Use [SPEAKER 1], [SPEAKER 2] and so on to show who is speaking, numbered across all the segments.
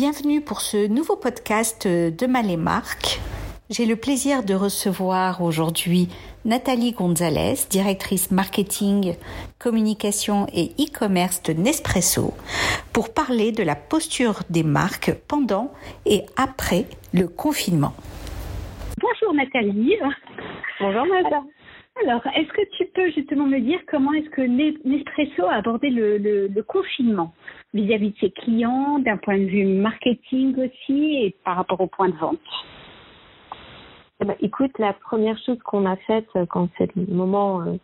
[SPEAKER 1] Bienvenue pour ce nouveau podcast de Malémarque. J'ai le plaisir de recevoir aujourd'hui Nathalie Gonzalez, directrice marketing, communication et e-commerce de Nespresso, pour parler de la posture des marques pendant et après le confinement.
[SPEAKER 2] Bonjour Nathalie.
[SPEAKER 3] Bonjour Nathalie.
[SPEAKER 2] Alors, est-ce que tu peux justement me dire comment est-ce que Nespresso a abordé le, confinement? Vis-à-vis de ses clients, d'un point de vue marketing aussi et par rapport au point de vente.
[SPEAKER 3] Eh ben, Écoute, la première chose qu'on a faite euh, quand c'est le moment euh,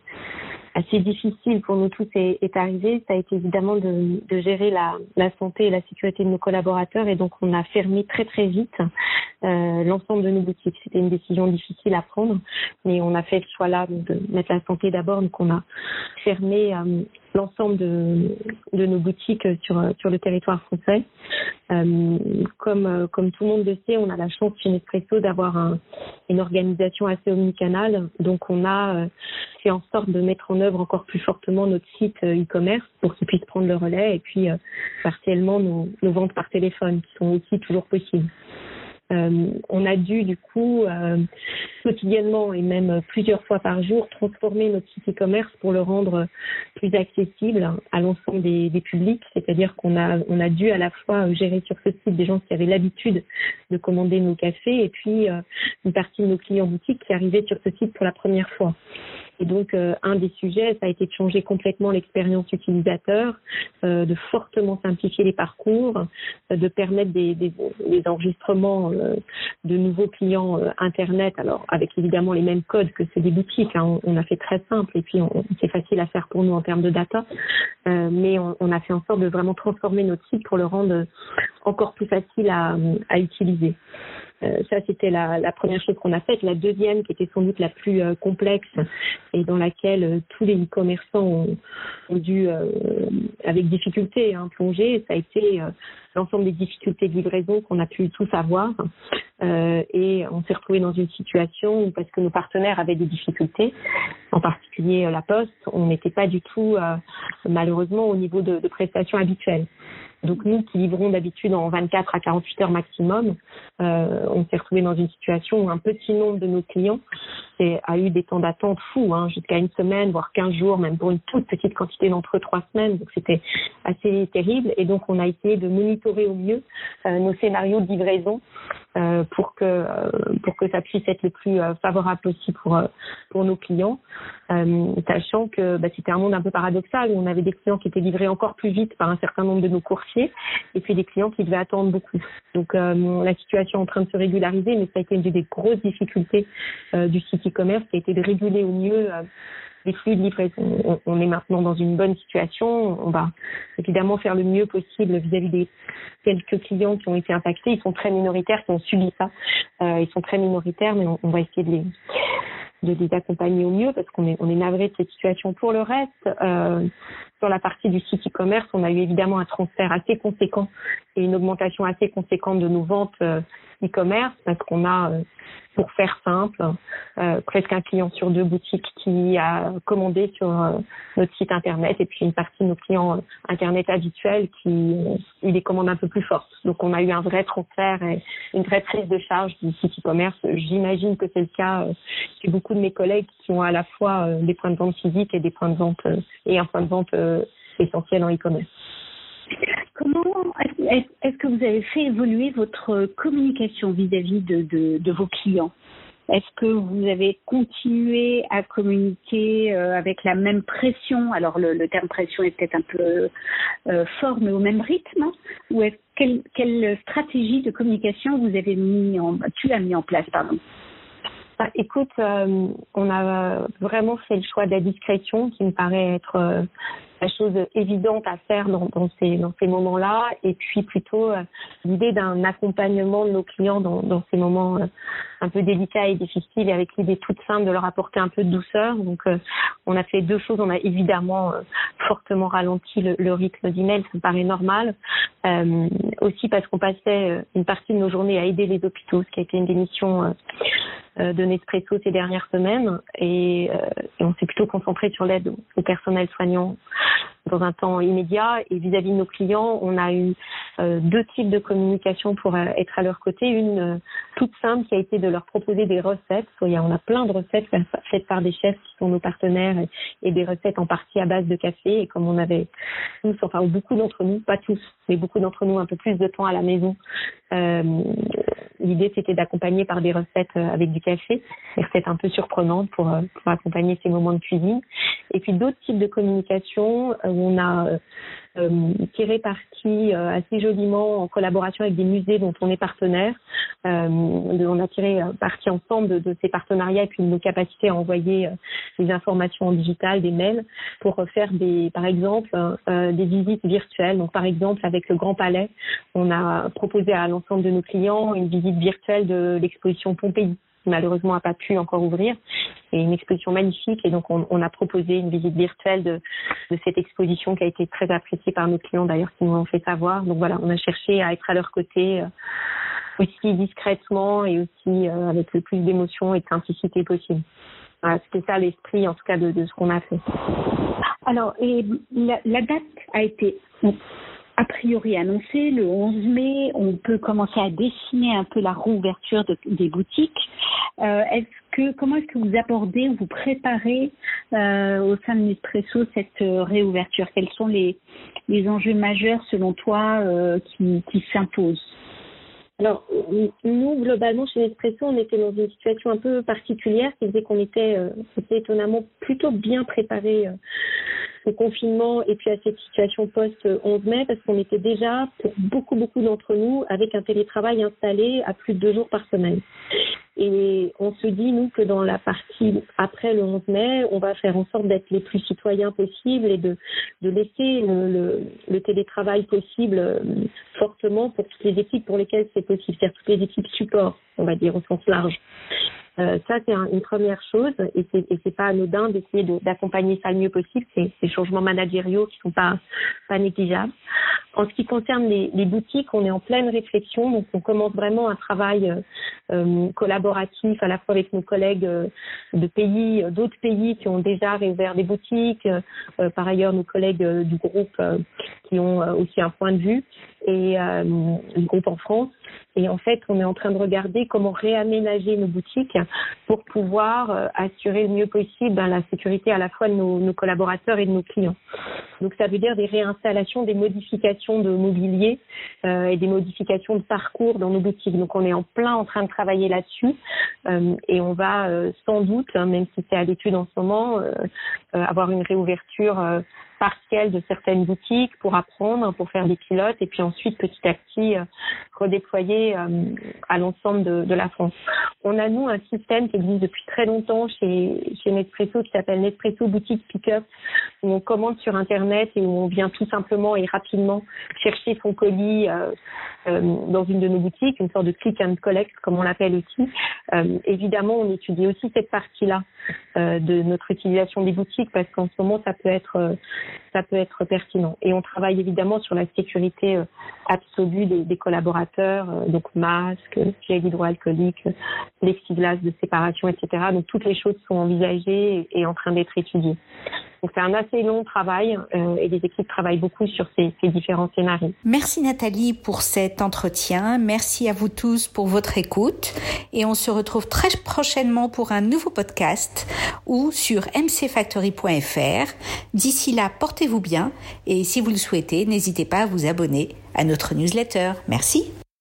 [SPEAKER 3] assez difficile pour nous tous est, arrivé, ça a été évidemment de, de gérer la, la, santé et la sécurité de nos collaborateurs et donc on a fermé très très vite euh, l'ensemble de nos boutiques. C'était une décision difficile à prendre, mais on a fait le choix là de mettre la santé d'abord, donc on a fermé euh, l'ensemble de, nos boutiques sur, sur le territoire français. Euh, comme, euh, comme tout le monde le sait, on a la chance chez Nespresso d'avoir un, une organisation assez omnicanale. Donc on a euh, fait en sorte de mettre en œuvre encore plus fortement notre site e-commerce pour qu'il puisse prendre le relais et puis partiellement nos, nos ventes par téléphone qui sont aussi toujours possibles. Euh, on a dû du coup euh, quotidiennement et même plusieurs fois par jour transformer notre site e-commerce pour le rendre plus accessible à l'ensemble des, des, publics. C'est-à-dire qu'on a on a dû à la fois gérer sur ce site des gens qui avaient l'habitude de commander nos cafés et puis euh, une partie de nos clients boutiques qui arrivaient sur ce site pour la première fois. Et donc, euh, un des sujets, ça a été de changer complètement l'expérience utilisateur, euh, de fortement simplifier les parcours, euh, de permettre des, des, des enregistrements de nouveaux clients Internet, alors avec évidemment les mêmes codes que c'est des boutiques. Hein. On, a fait très simple et puis c'est facile à faire pour nous termes de data, mais on, a fait en sorte de vraiment transformer notre site pour le rendre encore plus facile à utiliser. Euh, ça, c'était la, la, première chose qu'on a faite. La deuxième, qui était sans doute la plus euh, complexe et dans laquelle euh, tous les e-commerçants ont, ont, dû, avec difficulté, hein, plonger, ça a été l'ensemble des difficultés de livraison qu'on a pu tous avoir. et on s'est retrouvé dans une situation où, parce que nos partenaires avaient des difficultés, en particulier la Poste, on n'était pas du tout, malheureusement, au niveau de, de prestations habituelles. Donc nous qui livrons d'habitude en 24 à 48 heures maximum, euh, on s'est retrouvé dans une situation où un petit nombre de nos clients a eu des temps d'attente fous, hein, jusqu'à une semaine, voire 15 jours, même pour une toute petite quantité d'entre trois semaines. Donc c'était assez terrible. Et donc on a essayé de monitorer au mieux euh, nos scénarios de livraison pour que euh, pour que ça puisse être le plus euh, favorable possible pour pour nos clients, sachant que bah, c'était un monde un peu paradoxal où on avait des clients qui étaient livrés encore plus vite par un certain nombre de nos coursiers et puis des clients qui devaient attendre beaucoup. Donc la situation est en train de se régulariser, mais ça a été une des grosses difficultés du site e-commerce qui a été de réguler au mieux les flux de livraison. On, est maintenant dans une bonne situation. On va évidemment faire le mieux possible vis-à-vis des quelques clients qui ont été impactés. Ils sont très minoritaires, qui ont subi ça. Euh, ils sont très minoritaires, mais on, va essayer de les de les accompagner au mieux parce qu'on est on est navré de cette situation. Pour le reste, euh, sur la partie du site e-commerce, on a eu évidemment un transfert assez conséquent et une augmentation assez conséquente de nos ventes euh, e-commerce qu'on a euh, pour faire simple, euh, presque un client sur deux boutiques qui a commandé sur euh, notre site internet et puis une partie de nos clients euh, internet habituels qui eu des commandes un peu plus fortes. Donc on a eu un vrai transfert et une vraie prise de charge du site e-commerce. J'imagine que c'est le cas chez beaucoup de mes collègues qui ont à la fois des points de vente physiques et des points de vente et un point de vente essentiel en e-commerce.
[SPEAKER 2] Comment est-ce que vous avez fait évoluer votre communication vis-à-vis de, vos clients? Est-ce que vous avez continué à communiquer euh, avec la même pression? Alors le, terme pression est peut-être un peu euh, fort, mais au même rythme Ou est quelle, quelle stratégie de communication vous avez mis en, tu as mis en place pardon?
[SPEAKER 3] Bah, écoute, euh, on a vraiment fait le choix de la discrétion qui me paraît être la chose évidente à faire dans, ces, moments-là, et puis plutôt euh, l'idée d'un accompagnement de nos clients dans, ces moments un peu délicats et difficiles, avec l'idée toute simple de leur apporter un peu de douceur. Donc, on a fait deux choses. On a évidemment fortement ralenti le, le rythme d'email, ça me paraît normal. aussi parce qu'on passait une partie de nos journées à aider les hôpitaux, ce qui a été une euh, de Nespresso ces dernières semaines. Et, euh, et on s'est plutôt concentré sur l'aide au, personnel soignant dans un temps immédiat. Et vis-à-vis de nos clients, on a eu euh, deux types de communication pour euh, être à leur côté. Une euh, toute simple qui a été de leur proposer des recettes. On a plein de recettes faites par des chefs qui sont nos partenaires et, des recettes en partie à base de café. Et comme on avait tous, enfin beaucoup d'entre nous, pas tous, mais beaucoup d'entre nous un peu plus de temps à la maison, l'idée c'était d'accompagner par des recettes avec du café, des recettes un peu surprenantes pour, pour accompagner ces moments de cuisine. Et puis d'autres types de communication où on a euh, tiré parti euh, assez joliment en collaboration avec des musées dont on est partenaire. Euh, on a tiré parti ensemble de, ces partenariats et puis de nos capacités à envoyer des informations en digital, des mails, pour faire des, par exemple, des visites virtuelles. Donc, par exemple, avec le Grand Palais, on a proposé à l'ensemble de nos clients une visite virtuelle de l'exposition Pompéi malheureusement n'a pas pu encore ouvrir. C'est une exposition magnifique et donc on, a proposé une visite virtuelle de, cette exposition qui a été très appréciée par nos clients d'ailleurs qui nous ont fait savoir. Donc voilà, on a cherché à être à leur côté euh, aussi discrètement et aussi euh, avec le plus d'émotion et de simplicité possible. Voilà, c'était ça l'esprit en tout cas de, ce qu'on a fait.
[SPEAKER 2] Alors, et la date a été a priori annoncé. Le 11 mai, on peut commencer à dessiner un peu la rouverture des boutiques. Euh, comment est-ce que vous abordez ou vous préparez euh, au sein de Nespresso cette euh, réouverture? Quels sont les, enjeux majeurs selon toi qui, s'imposent?
[SPEAKER 3] Alors, nous, globalement, chez Nespresso, on était dans une situation un peu particulière qui faisait qu'on était, était, étonnamment plutôt bien préparé au confinement et puis à cette situation post-11 mai parce qu'on était déjà, pour beaucoup, beaucoup d'entre nous, avec un télétravail installé à plus de deux jours par semaine. Et on se dit, nous, que dans la partie après le 11 mai, on va faire en sorte d'être les plus citoyens possibles et de, de laisser le, le, télétravail possible euh, fortement pour toutes les équipes pour lesquelles c'est possible, c'est-à-dire toutes les équipes support, on va dire au sens large. Euh, ça, c'est une première chose, et c'est, et c'est pas anodin d'essayer d'accompagner ça le mieux possible. C'est ces changements managériaux qui sont pas pas négligeables. En ce qui concerne les, les, boutiques, on est en pleine réflexion, donc on commence vraiment un travail euh, euh collaboratif à la fois avec nos collègues euh, de pays, d'autres pays qui ont déjà réouvert des boutiques, par ailleurs nos collègues du groupe qui ont aussi un point de vue et le groupe en France. Et en fait, on est en train de regarder comment réaménager nos boutiques pour pouvoir euh, assurer le mieux possible ben, la sécurité à la fois de nos, collaborateurs et de nos clients. Donc ça veut dire des réinstallations, des modifications de mobilier euh, et des modifications de parcours dans nos boutiques. Donc on est en plein en train de travailler là-dessus euh, et on va sans doute, hein, même si c'est à l'étude en ce moment, avoir une réouverture partielle de certaines boutiques pour apprendre, pour faire des pilotes et puis ensuite petit à petit redéployer à l'ensemble de, de, la France. On a nous un système qui existe depuis très longtemps chez, chez Nespresso qui s'appelle Nespresso Boutique Pickup où on commande sur internet et où on vient tout simplement et rapidement chercher son colis euh, euh, dans une de nos boutiques, une sorte de click and collect comme on l'appelle aussi. Euh, évidemment, on étudie aussi cette partie-là de notre utilisation des boutiques parce qu'en ce moment ça peut être ça peut être pertinent. Et on travaille évidemment sur la sécurité absolue des, des collaborateurs, donc masques, gel hydroalcoolique, plexiglas de séparation, etc. Donc toutes les choses sont envisagées et en train d'être étudiées. Donc c'est un assez long travail euh, et les équipes travaillent beaucoup sur ces, ces, différents scénarios.
[SPEAKER 1] Merci Nathalie pour cet entretien. Merci à vous tous pour votre écoute et on se retrouve très prochainement pour un nouveau podcast ou sur mcfactory.fr. D'ici là, portez-vous bien et si vous le souhaitez, n'hésitez pas à vous abonner à notre newsletter. Merci.